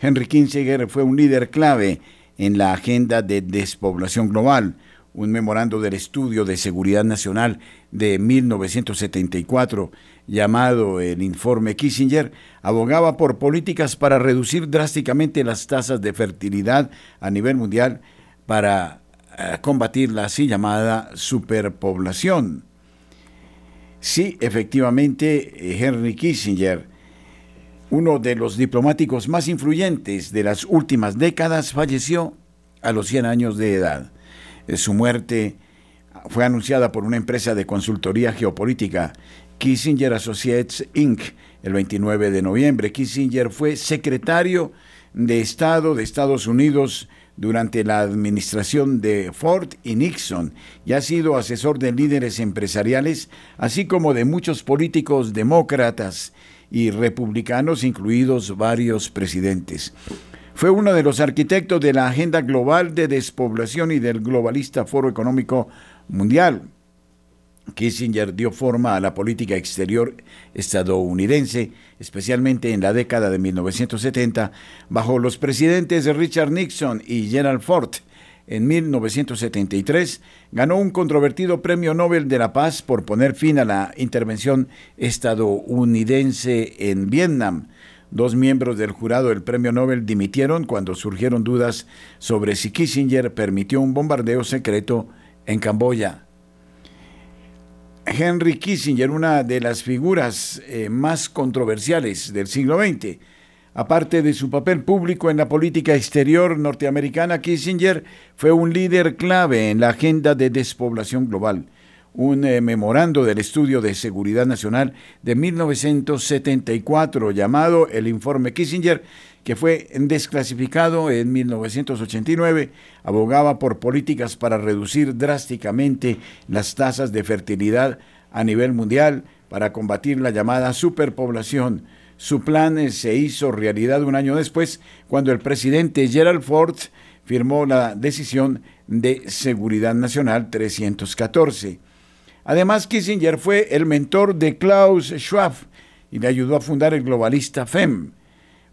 Henry Kissinger fue un líder clave en la agenda de despoblación global, un memorando del Estudio de Seguridad Nacional de 1974, llamado el Informe Kissinger, abogaba por políticas para reducir drásticamente las tasas de fertilidad a nivel mundial para eh, combatir la así llamada superpoblación. Sí, efectivamente, eh, Henry Kissinger, uno de los diplomáticos más influyentes de las últimas décadas, falleció a los 100 años de edad. Eh, su muerte fue anunciada por una empresa de consultoría geopolítica, Kissinger Associates Inc., el 29 de noviembre. Kissinger fue secretario de Estado de Estados Unidos durante la administración de Ford y Nixon y ha sido asesor de líderes empresariales, así como de muchos políticos demócratas y republicanos, incluidos varios presidentes. Fue uno de los arquitectos de la Agenda Global de Despoblación y del Globalista Foro Económico Mundial. Kissinger dio forma a la política exterior estadounidense, especialmente en la década de 1970, bajo los presidentes Richard Nixon y Gerald Ford. En 1973 ganó un controvertido premio Nobel de la Paz por poner fin a la intervención estadounidense en Vietnam. Dos miembros del jurado del premio Nobel dimitieron cuando surgieron dudas sobre si Kissinger permitió un bombardeo secreto en Camboya. Henry Kissinger, una de las figuras eh, más controversiales del siglo XX. Aparte de su papel público en la política exterior norteamericana, Kissinger fue un líder clave en la agenda de despoblación global. Un eh, memorando del Estudio de Seguridad Nacional de 1974 llamado el Informe Kissinger que fue desclasificado en 1989, abogaba por políticas para reducir drásticamente las tasas de fertilidad a nivel mundial para combatir la llamada superpoblación. Su plan se hizo realidad un año después, cuando el presidente Gerald Ford firmó la decisión de Seguridad Nacional 314. Además, Kissinger fue el mentor de Klaus Schwab y le ayudó a fundar el globalista FEM.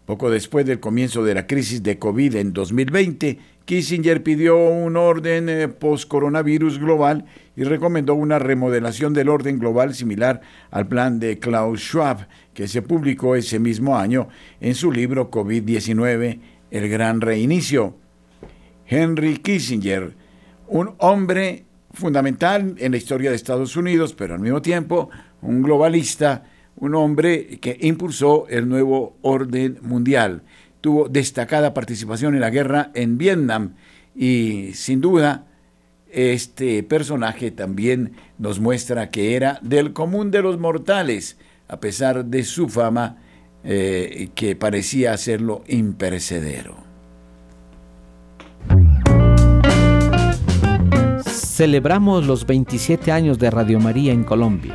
Poco después del comienzo de la crisis de COVID en 2020, Kissinger pidió un orden eh, post-coronavirus global y recomendó una remodelación del orden global similar al plan de Klaus Schwab, que se publicó ese mismo año en su libro COVID-19, El Gran Reinicio. Henry Kissinger, un hombre fundamental en la historia de Estados Unidos, pero al mismo tiempo un globalista, un hombre que impulsó el nuevo orden mundial. Tuvo destacada participación en la guerra en Vietnam y sin duda este personaje también nos muestra que era del común de los mortales, a pesar de su fama eh, que parecía hacerlo imperecedero. Celebramos los 27 años de Radio María en Colombia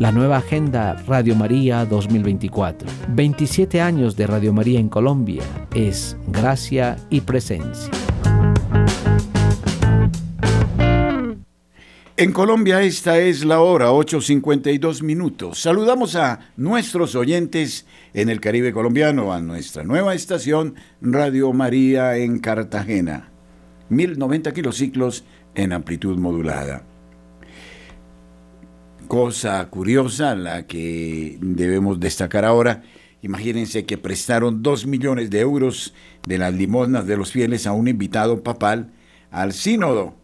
la nueva agenda Radio María 2024. 27 años de Radio María en Colombia es gracia y presencia. En Colombia esta es la hora 8.52 minutos. Saludamos a nuestros oyentes en el Caribe colombiano, a nuestra nueva estación Radio María en Cartagena. 1090 kilociclos en amplitud modulada cosa curiosa, la que debemos destacar ahora. Imagínense que prestaron dos millones de euros de las limosnas de los fieles a un invitado papal al sínodo.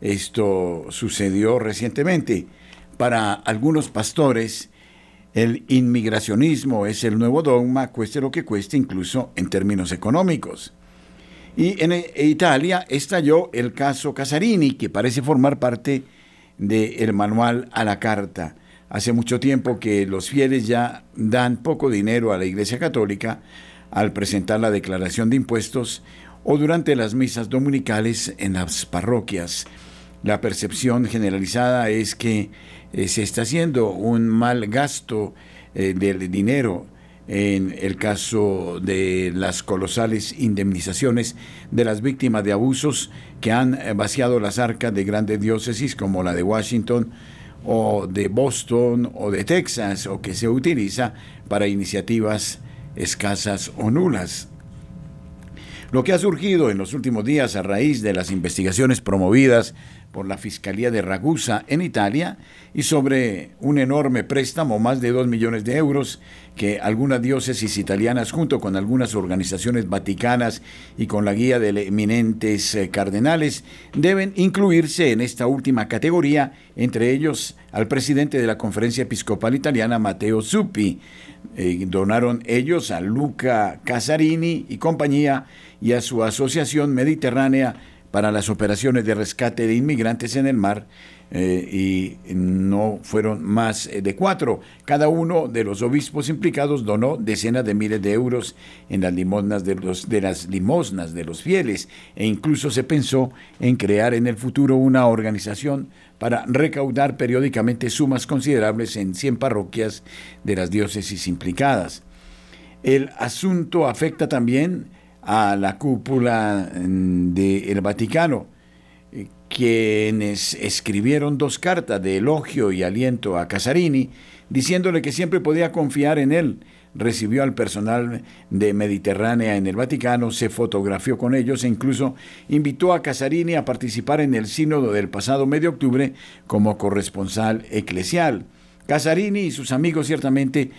Esto sucedió recientemente. Para algunos pastores, el inmigracionismo es el nuevo dogma, cueste lo que cueste, incluso en términos económicos. Y en e, Italia estalló el caso Casarini, que parece formar parte del manual a la carta. Hace mucho tiempo que los fieles ya dan poco dinero a la Iglesia Católica al presentar la declaración de impuestos o durante las misas dominicales en las parroquias. La percepción generalizada es que eh, se está haciendo un mal gasto eh, del dinero en el caso de las colosales indemnizaciones de las víctimas de abusos que han vaciado las arcas de grandes diócesis como la de Washington o de Boston o de Texas o que se utiliza para iniciativas escasas o nulas. Lo que ha surgido en los últimos días a raíz de las investigaciones promovidas por la Fiscalía de Ragusa en Italia y sobre un enorme préstamo, más de 2 millones de euros, que algunas diócesis italianas junto con algunas organizaciones vaticanas y con la guía de eminentes eh, cardenales deben incluirse en esta última categoría, entre ellos al presidente de la Conferencia Episcopal Italiana, Matteo Zuppi. Eh, donaron ellos a Luca Casarini y compañía y a su Asociación Mediterránea para las operaciones de rescate de inmigrantes en el mar eh, y no fueron más eh, de cuatro. Cada uno de los obispos implicados donó decenas de miles de euros en las limosnas de, los, de las limosnas de los fieles e incluso se pensó en crear en el futuro una organización para recaudar periódicamente sumas considerables en 100 parroquias de las diócesis implicadas. El asunto afecta también a la cúpula mm, del Vaticano, eh, quienes escribieron dos cartas de elogio y aliento a Casarini, diciéndole que siempre podía confiar en él. Recibió al personal de Mediterránea en el Vaticano, se fotografió con ellos e incluso invitó a Casarini a participar en el sínodo del pasado de octubre como corresponsal eclesial. Casarini y sus amigos ciertamente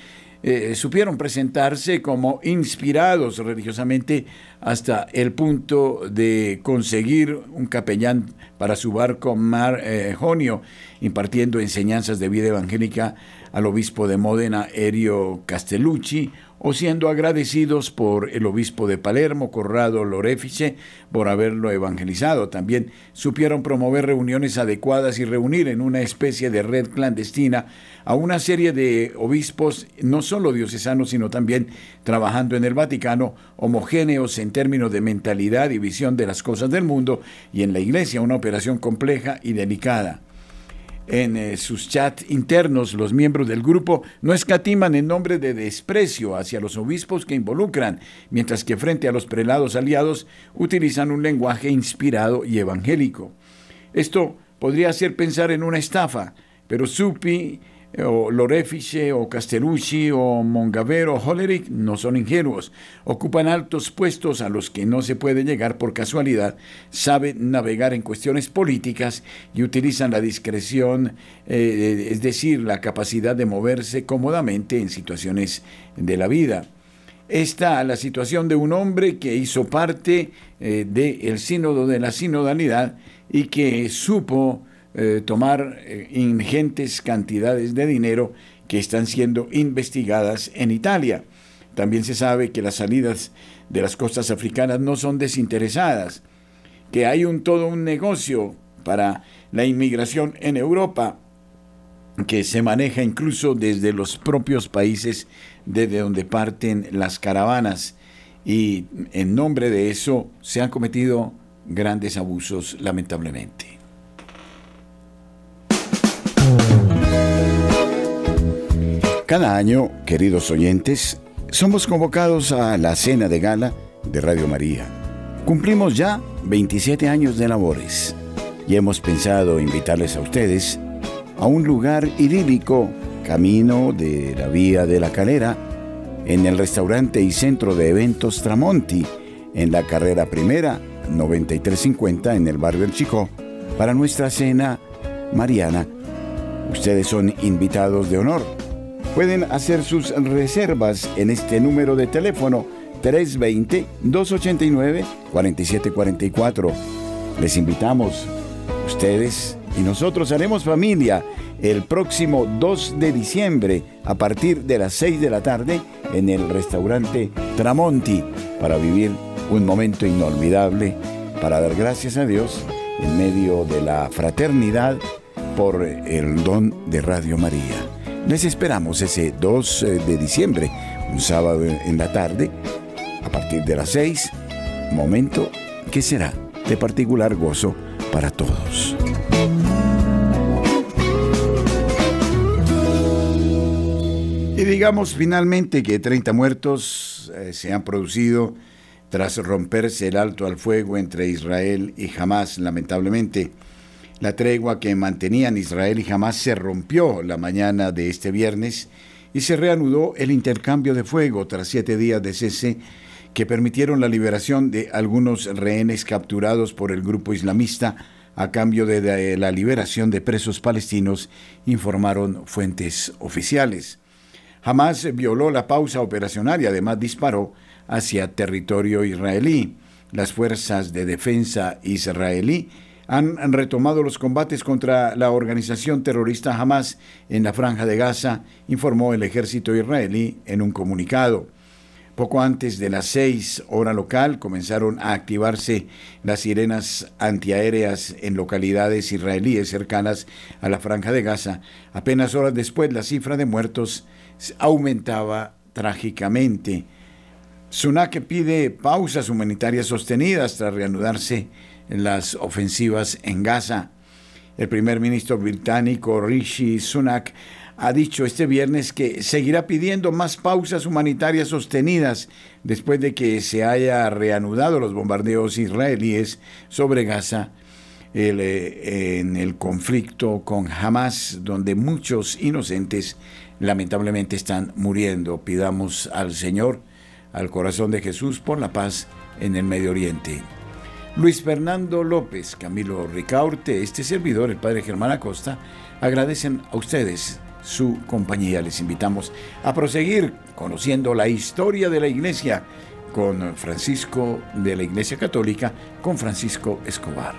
eh, supieron presentarse como inspirados religiosamente hasta el punto de conseguir un capellán para su barco Mar eh, Jonio, impartiendo enseñanzas de vida evangélica al obispo de Módena, Erio Castellucci, o siendo agradecidos por el obispo de Palermo, Corrado Lorefice, por haberlo evangelizado. También supieron promover reuniones adecuadas y reunir en una especie de red clandestina a una serie de obispos, no solo diocesanos, sino también trabajando en el Vaticano, homogéneos en términos de mentalidad y visión de las cosas del mundo, y en la Iglesia una operación compleja y delicada en eh, sus chats internos, los miembros del grupo no escatiman en nombre de desprecio hacia los obispos que involucran, mientras que frente a los prelados aliados utilizan un lenguaje inspirado y evangélico. Esto podría hacer pensar en una estafa, pero Supi o Lorefice o Castellucci o Mongavero o Hollerich no son ingenuos, ocupan altos puestos a los que no se puede llegar por casualidad, saben navegar en cuestiones políticas y utilizan la discreción, eh, es decir, la capacidad de moverse cómodamente en situaciones de la vida. Esta la situación de un hombre que hizo parte eh, del sínodo de la sinodalidad y que supo eh, tomar eh, ingentes cantidades de dinero que están siendo investigadas en Italia. También se sabe que las salidas de las costas africanas no son desinteresadas, que hay un todo un negocio para la inmigración en Europa que se maneja incluso desde los propios países desde donde parten las caravanas y en nombre de eso se han cometido grandes abusos lamentablemente. Cada año, queridos oyentes, somos convocados a la cena de gala de Radio María. Cumplimos ya 27 años de labores y hemos pensado invitarles a ustedes a un lugar idílico, camino de la Vía de la Calera, en el restaurante y centro de eventos Tramonti, en la carrera primera 9350 en el barrio El Chico, para nuestra cena mariana. Ustedes son invitados de honor Pueden hacer sus reservas en este número de teléfono 320-289-4744. Les invitamos, ustedes y nosotros haremos familia el próximo 2 de diciembre a partir de las 6 de la tarde en el restaurante Tramonti para vivir un momento inolvidable para dar gracias a Dios en medio de la fraternidad por el don de Radio María. Les esperamos ese 2 eh, de diciembre, un sábado en la tarde, a partir de las 6, momento que será de particular gozo para todos. Y digamos finalmente que 30 muertos eh, se han producido tras romperse el alto al fuego entre Israel y Hamas, lamentablemente. La tregua que mantenían Israel y Hamas se rompió la mañana de este viernes y se reanudó el intercambio de fuego tras siete días de cese que permitieron la liberación de algunos rehenes capturados por el grupo islamista a cambio de la liberación de presos palestinos, informaron fuentes oficiales. Hamas violó la pausa operacional y además disparó hacia territorio israelí. Las fuerzas de defensa israelí han retomado los combates contra la organización terrorista Hamas en la franja de Gaza, informó el ejército israelí en un comunicado. Poco antes de las seis hora local comenzaron a activarse las sirenas antiaéreas en localidades israelíes cercanas a la franja de Gaza. Apenas horas después la cifra de muertos aumentaba trágicamente. Sunak pide pausas humanitarias sostenidas tras reanudarse las ofensivas en Gaza. El primer ministro británico Rishi Sunak ha dicho este viernes que seguirá pidiendo más pausas humanitarias sostenidas después de que se haya reanudado los bombardeos israelíes sobre Gaza eh, en el conflicto con Hamas, donde muchos inocentes lamentablemente están muriendo. Pidamos al Señor, al corazón de Jesús, por la paz en el Medio Oriente. Luis Fernando López, Camilo Ricaurte, este servidor, el padre Germán Acosta, agradecen a ustedes su compañía. Les invitamos a proseguir conociendo la historia de la Iglesia con Francisco de la Iglesia Católica, con Francisco Escobar.